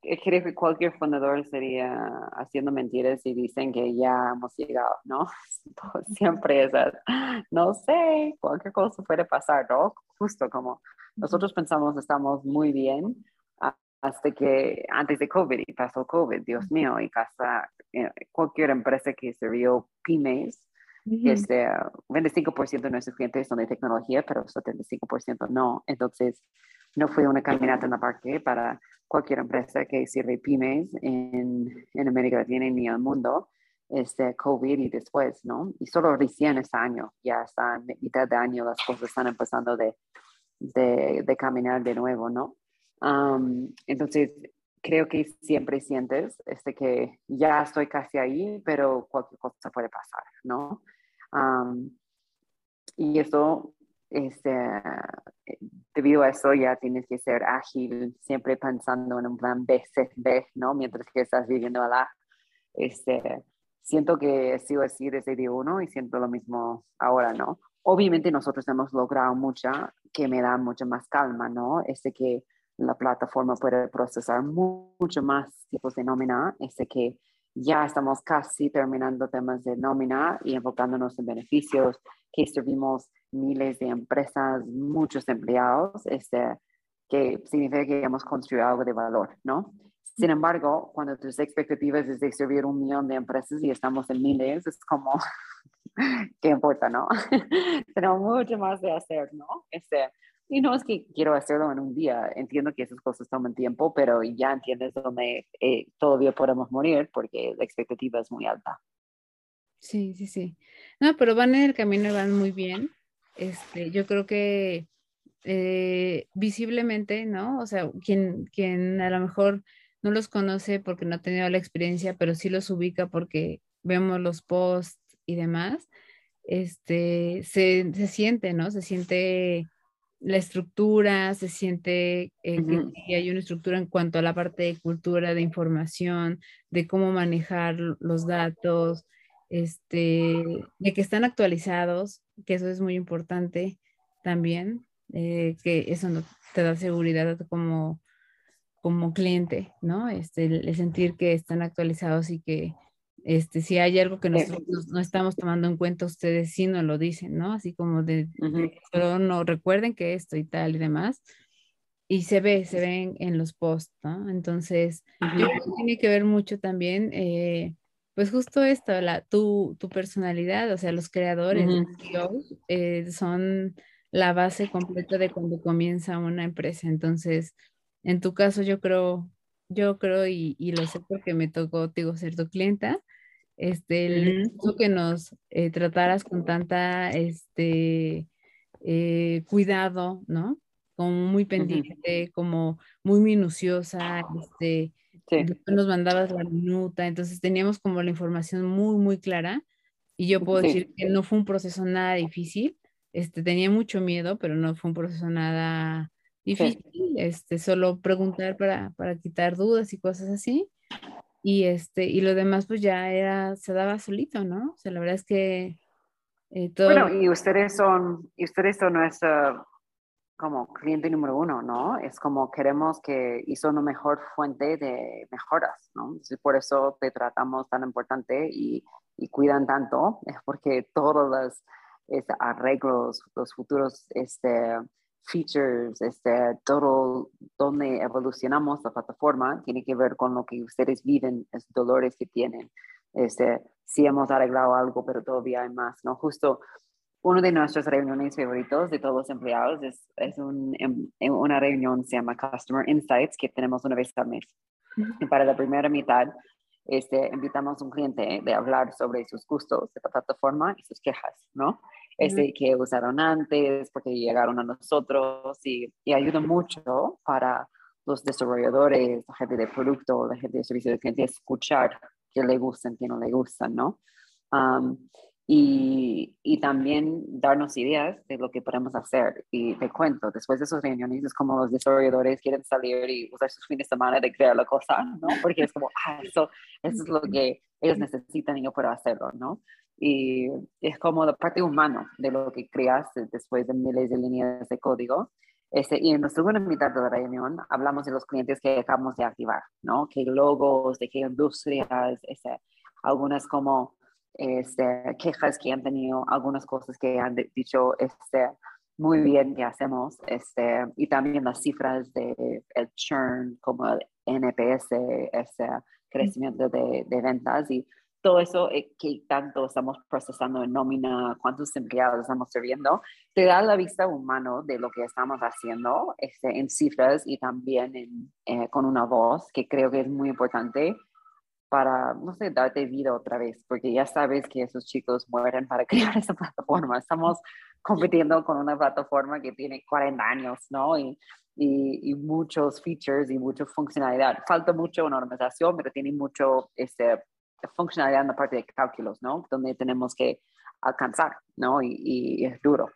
creo que cualquier fundador sería haciendo mentiras y dicen que ya hemos llegado, ¿no? [laughs] Siempre es, no sé, cualquier cosa puede pasar, ¿no? Justo como nosotros pensamos estamos muy bien hasta que antes de COVID y pasó COVID, Dios mío, y casa, eh, cualquier empresa que se vio pymes, que este, 25% de nuestros clientes son de tecnología, pero 75% no. Entonces, no fue una caminata en la parque para cualquier empresa que sirve pymes en, en América Latina y en el mundo, este COVID y después, ¿no? Y solo recién este año, ya está en mitad de año, las cosas están empezando de, de, de caminar de nuevo, ¿no? entonces, creo que siempre sientes este, que ya estoy casi ahí, pero cualquier cosa puede pasar, ¿no? y eso este, debido a eso ya tienes que ser ágil, siempre pensando en un plan B, C, D, ¿no? Mientras que estás viviendo la Este, siento que he sido así desde día uno y siento lo mismo ahora, ¿no? Obviamente nosotros hemos logrado mucha, que me da mucha más calma, ¿no? Este que la plataforma puede procesar mucho más tipos de nómina, este que ya estamos casi terminando temas de nómina y enfocándonos en beneficios, que servimos miles de empresas, muchos empleados, este, que significa que hemos construido algo de valor, ¿no? Sin embargo, cuando tus expectativas es de servir un millón de empresas y estamos en miles, es como, [laughs] ¿qué importa, no? [laughs] Tenemos mucho más de hacer, ¿no? Este, y no es que quiero hacerlo en un día, entiendo que esas cosas toman tiempo, pero ya entiendes dónde eh, todavía podemos morir porque la expectativa es muy alta. Sí, sí, sí. No, pero van en el camino y van muy bien. Este, yo creo que eh, visiblemente, ¿no? O sea, quien, quien a lo mejor no los conoce porque no ha tenido la experiencia, pero sí los ubica porque vemos los posts y demás, este, se, se siente, ¿no? Se siente la estructura, se siente eh, que hay una estructura en cuanto a la parte de cultura, de información, de cómo manejar los datos, este, de que están actualizados, que eso es muy importante también, eh, que eso no te da seguridad como, como cliente, ¿no? Este, el, sentir que están actualizados y que este, si hay algo que nosotros no estamos tomando en cuenta, ustedes sí nos lo dicen, ¿no? Así como de, pero no recuerden que esto y tal y demás. Y se ve, se ven en los posts, ¿no? Entonces, tiene que ver mucho también eh, pues justo esto, la, tu, tu personalidad, o sea, los creadores eh, son la base completa de cuando comienza una empresa. Entonces, en tu caso, yo creo, yo creo y, lo sé porque me tocó, digo, ser tu clienta, este, el que nos eh, trataras con tanta, este, eh, cuidado, ¿no? Como muy pendiente, como muy minuciosa, este, nos mandabas la minuta, entonces teníamos como la información muy, muy clara y yo puedo decir que no fue un proceso nada difícil, este, tenía mucho miedo, pero no fue un proceso nada difícil, este, solo preguntar para, para quitar dudas y cosas así. Y, este, y lo demás pues ya era, se daba solito, ¿no? O sea, la verdad es que eh, todo... Bueno, y ustedes son, y ustedes son nuestra como cliente número uno, ¿no? Es como queremos que hizo una mejor fuente de mejoras, ¿no? por eso te tratamos tan importante y, y cuidan tanto, es porque todos los este, arreglos, los futuros este, features, este, todo donde evolucionamos la plataforma tiene que ver con lo que ustedes viven, los dolores que tienen. este, sí hemos arreglado algo, pero todavía hay más, ¿no? Justo uno de nuestras reuniones favoritos de todos los empleados es, es un, em, una reunión, se llama Customer Insights, que tenemos una vez al mes. Y para la primera mitad, este, invitamos a un cliente de hablar sobre sus gustos de la plataforma y sus quejas, ¿no? Este, que usaron antes, porque llegaron a nosotros y, y ayuda mucho para los desarrolladores, la gente de producto, la gente de servicio de cliente, escuchar qué le gustan, qué no le gustan, ¿no? Y, y, también darnos ideas de lo que podemos hacer. Y te cuento, después de esos reuniones es como los desarrolladores quieren salir y usar sus fines de semana de crear la cosa, ¿no? Porque es como, [laughs] ah, eso, eso es lo que ellos necesitan y yo puedo hacerlo, ¿no? Y es como la parte humana de lo que creas después de miles de líneas de código. Este, y en la segunda mitad de la reunión hablamos de los clientes que acabamos de activar, ¿no? ¿Qué logos, de qué industrias, este, algunas como este, quejas que han tenido, algunas cosas que han dicho este, muy bien que hacemos, este, y también las cifras de el churn, como el NPS, este crecimiento de, de ventas y todo eso eh, que tanto estamos procesando en nómina, cuántos empleados estamos sirviendo, te da la vista humano de lo que estamos haciendo este, en cifras y también en, eh, con una voz, que creo que es muy importante para, no sé, darte vida otra vez, porque ya sabes que esos chicos mueren para [laughs] crear esa plataforma. Estamos compitiendo con una plataforma que tiene 40 años, ¿no? Y, y, y muchos features y mucha funcionalidad. Falta mucho una organización, pero tiene mucho este, funcionalidad en la parte de cálculos, ¿no? Donde tenemos que alcanzar, ¿no? Y, y, es duro.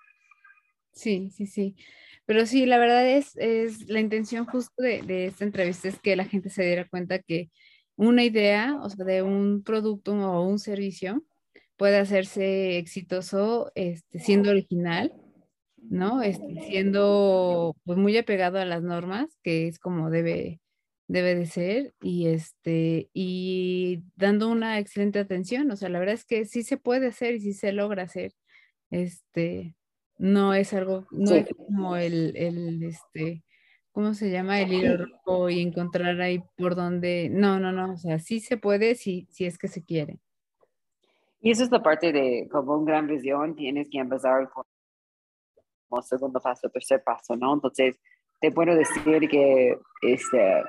Sí, sí, sí. Pero sí, la verdad es, es la intención justo de, de esta entrevista es que la gente se diera cuenta que una idea, o sea, de un producto o un servicio puede hacerse exitoso este, siendo original, ¿no? Este, siendo pues, muy apegado a las normas, que es como debe, debe de ser, y, este, y dando una excelente atención. O sea, la verdad es que sí se puede hacer y sí se logra hacer. Este, no es algo, no es como el, el, este, ¿cómo se llama? El hilo rojo y encontrar ahí por donde, no, no, no, o sea, sí se puede si, si es que se quiere. Y eso es la parte de como una gran visión, tienes que empezar con como segundo paso, tercer paso, ¿no? Entonces, te puedo decir que este,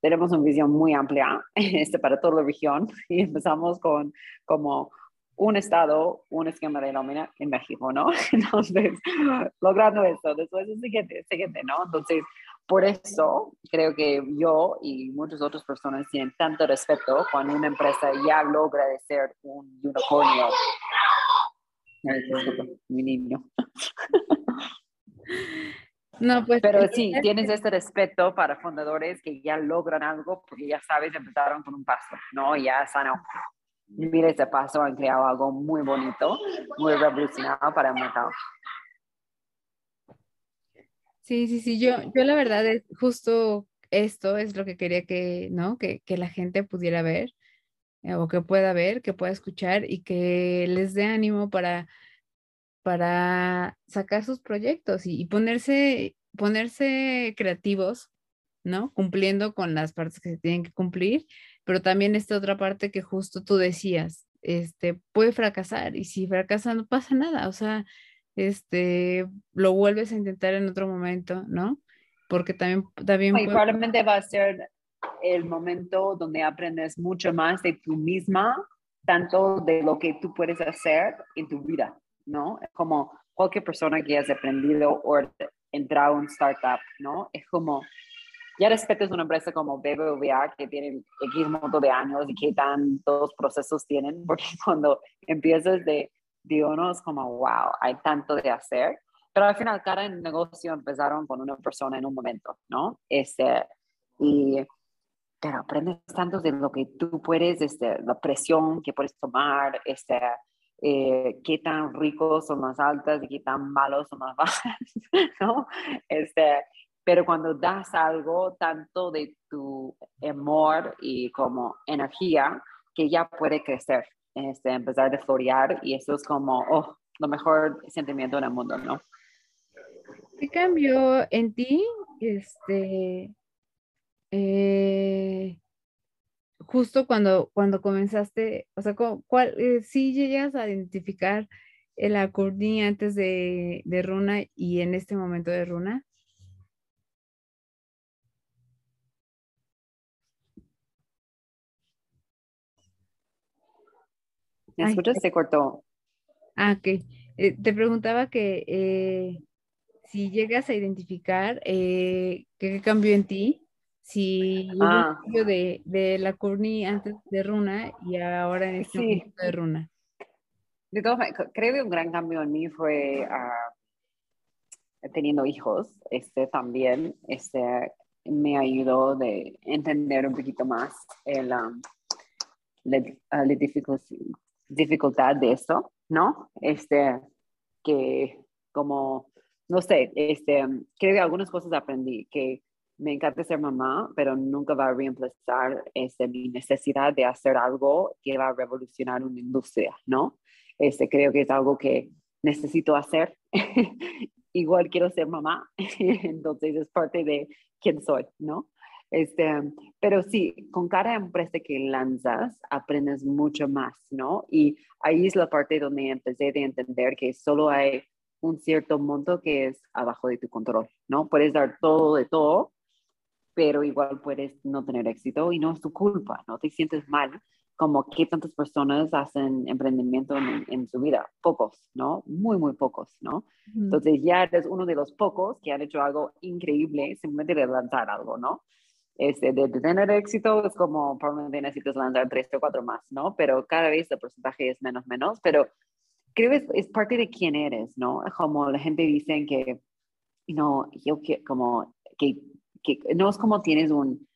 tenemos una visión muy amplia [laughs] este, para toda la región [laughs] y empezamos con como un estado, un esquema de nómina en México, ¿no? [laughs] Entonces, logrando eso, después es siguiente, siguiente, ¿no? Entonces, por eso creo que yo y muchas otras personas tienen tanto respeto cuando una empresa ya logra de ser un unicornio. mi niño. [laughs] No, pues. Pero sí, tienes este respeto para fundadores que ya logran algo porque ya sabes, empezaron con un paso, ¿no? Ya están mira ese paso, han creado algo muy bonito, muy revolucionado para el mercado. Sí, sí, sí, yo, yo la verdad es justo esto es lo que quería que, ¿no? Que, que la gente pudiera ver eh, o que pueda ver, que pueda escuchar y que les dé ánimo para, para sacar sus proyectos y, y ponerse, ponerse creativos, ¿no? Cumpliendo con las partes que se tienen que cumplir pero también esta otra parte que justo tú decías, este, puede fracasar y si fracasa no pasa nada, o sea, este, lo vuelves a intentar en otro momento, ¿no? Porque también, también probablemente va a ser el momento donde aprendes mucho más de tú misma, tanto de lo que tú puedes hacer en tu vida, ¿no? Como cualquier persona que has aprendido o entrado a un startup, ¿no? Es como ya respetes una empresa como BBVA que tiene X montón de años y qué tantos procesos tienen, porque [laughs] cuando empiezas de, de uno es como, wow, hay tanto de hacer. Pero al final, cada negocio empezaron con una persona en un momento, ¿no? Este, y, pero aprendes tanto de lo que tú puedes, este, la presión que puedes tomar, este, eh, qué tan ricos son las altas y qué tan malos son las [laughs] bajas, ¿no? Este, pero cuando das algo tanto de tu amor y como energía, que ya puede crecer, este, empezar a florear y eso es como, oh, lo mejor sentimiento en el mundo, ¿no? ¿Qué cambió en ti, este, eh, justo cuando, cuando comenzaste, o sea, ¿cuál, eh, si llegas a identificar el acordí antes de, de Runa y en este momento de Runa? ¿Me escuchas? Se cortó. Ah, ok. Eh, te preguntaba que eh, si llegas a identificar eh, qué cambió en ti, si hubo un Ah, cambio de, de la Courtney antes de Runa y ahora en este sí. momento de Runa. De todas maneras, creo que un gran cambio en mí fue ah, teniendo hijos. Este también este, me ayudó de entender un poquito más el, um, la, ah, la dificultad, dificultad de esto, ¿no? Este, que como, no sé, este, creo que algunas cosas aprendí, que me encanta ser mamá, pero nunca va a reemplazar este, mi necesidad de hacer algo que va a revolucionar una industria, ¿no? Este, creo que es algo que necesito hacer. [laughs] Igual quiero ser mamá, [laughs] entonces es parte de quién soy, ¿no? Este, pero sí, con cada empresa que lanzas, aprendes mucho más, ¿no? Y ahí es la parte donde empecé de entender que solo hay un cierto monto que es abajo de tu control, ¿no? Puedes dar todo de todo, pero igual puedes no tener éxito y no es tu culpa, no te sientes mal como que tantas personas hacen emprendimiento en, en, su vida, pocos, ¿no? Muy, muy pocos, ¿no? Entonces ya eres uno de los pocos que han hecho algo increíble simplemente de lanzar algo, ¿no? Este, de, tener éxito es como probablemente necesitas lanzar tres o cuatro más, ¿no? Pero cada vez el porcentaje es menos, menos, pero creo es, es parte de quién eres, ¿no? Como la gente dice que, know, yo que, como que, que no es como tienes un,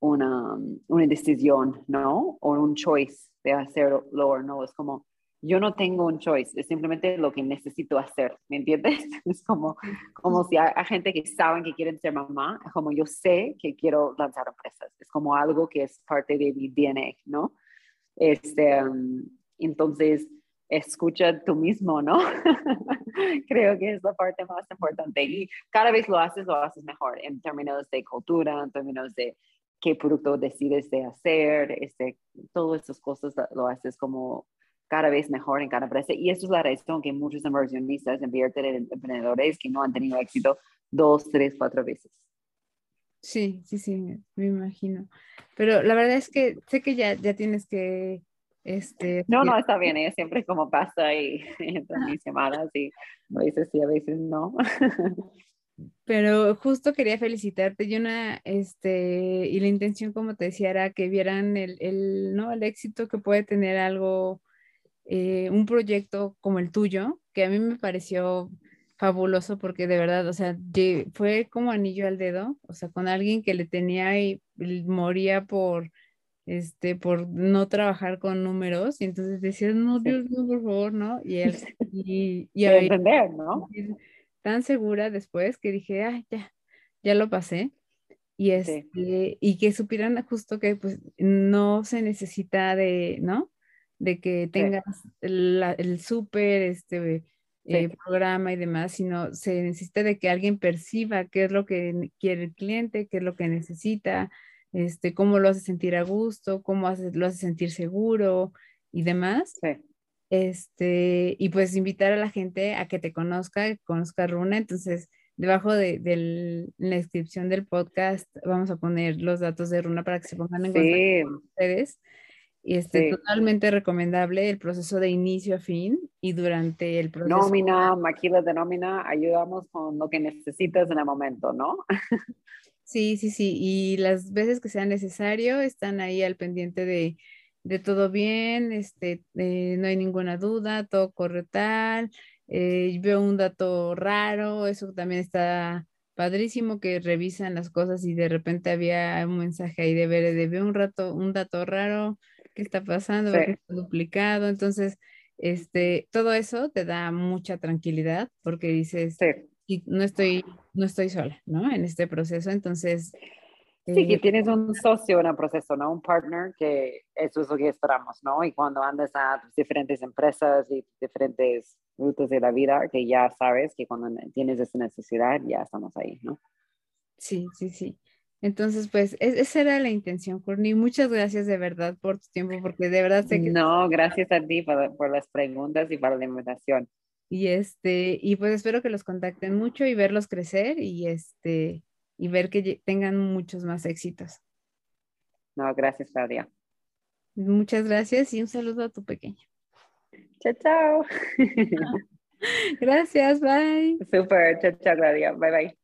una, una decisión, ¿no? O un choice de hacerlo o no. Es como, yo no tengo un choice, es simplemente lo que necesito hacer, ¿me entiendes? [laughs] Es como, como si hay, hay gente que saben que quieren ser mamá, como yo sé que quiero lanzar empresas, es como algo que es parte de mi DNA, ¿no? Este, um, entonces, escucha tú mismo, ¿no? [laughs] Creo que es la parte más importante y cada vez lo haces, lo haces mejor en términos de cultura, en términos de qué producto decides de hacer, este, todas estas cosas lo haces como cada vez mejor en cada empresa. Y eso es la razón que muchos inversionistas invierten en emprendedores que no han tenido éxito dos, tres, cuatro veces. Sí, sí, sí, me imagino. Pero la verdad es que sé que ya, ya tienes que... Este, no, no, está bien, ella siempre como pasa y [laughs] entre mis semanas y a veces sí, a veces no. Pero justo quería felicitarte y una, este, y la intención, como te decía, era que vieran el, el ¿no? el éxito que puede tener algo, eh, un proyecto como el tuyo, que a mí me pareció fabuloso porque de verdad, o sea, fue como anillo al dedo, o sea, con alguien que le tenía y moría por, este, por no trabajar con números, y entonces decías, no, Dios, no, por favor, ¿no? Y él, [laughs] y, y, y entender, ¿no? tan segura después que dije, ay, ya, ya lo pasé. Y, este, sí. y que supieran justo que pues no se necesita de, ¿no? De que tengas sí. el, el súper, este, sí. eh, programa y demás, sino se necesita de que alguien perciba qué es lo que quiere el cliente, qué es lo que necesita, este, cómo lo hace sentir a gusto, cómo hace, lo hace sentir seguro y demás. Este, y pues invitar a la gente a que te conozca, que conozca Runa. Entonces, debajo de, de, la descripción del podcast vamos a poner los datos de Runa para que se pongan en contacto con ustedes. Y este, sí. totalmente recomendable el proceso de inicio a fin y durante el proceso. Nómina, maquila de nómina, ayudamos con lo que necesitas en el momento, ¿no? [laughs] Sí, sí, sí. Y las veces que sea necesario, están ahí al pendiente de, de todo bien, este, eh, no hay ninguna duda, todo corre tal, eh, veo un dato raro, eso también está padrísimo que revisan las cosas y de repente había un mensaje ahí de ver, de veo un rato, un dato raro, ¿qué está pasando? Sí. está duplicado, entonces, este, todo eso te da mucha tranquilidad porque dices, sí. no estoy, no estoy sola, ¿no? En este proceso, entonces Sí, que tienes un socio en el proceso, ¿no? Un partner, que eso es lo que esperamos, ¿no? Y cuando andas a diferentes empresas y diferentes rutas de la vida, que ya sabes que cuando tienes esa necesidad, ya estamos ahí, ¿no? Sí, sí, sí. Entonces, pues, esa era la intención, Courtney. Muchas gracias de verdad por tu tiempo, porque de verdad sé que... No, gracias a ti por, por las preguntas y por la invitación. Y este, y pues espero que los contacten mucho y verlos crecer y este, y ver que tengan muchos más éxitos. No, gracias, Claudia. Muchas gracias y un saludo a tu pequeño. Chao, chao. [laughs] Gracias, bye. Super, chao, chao, Claudia. Bye, bye.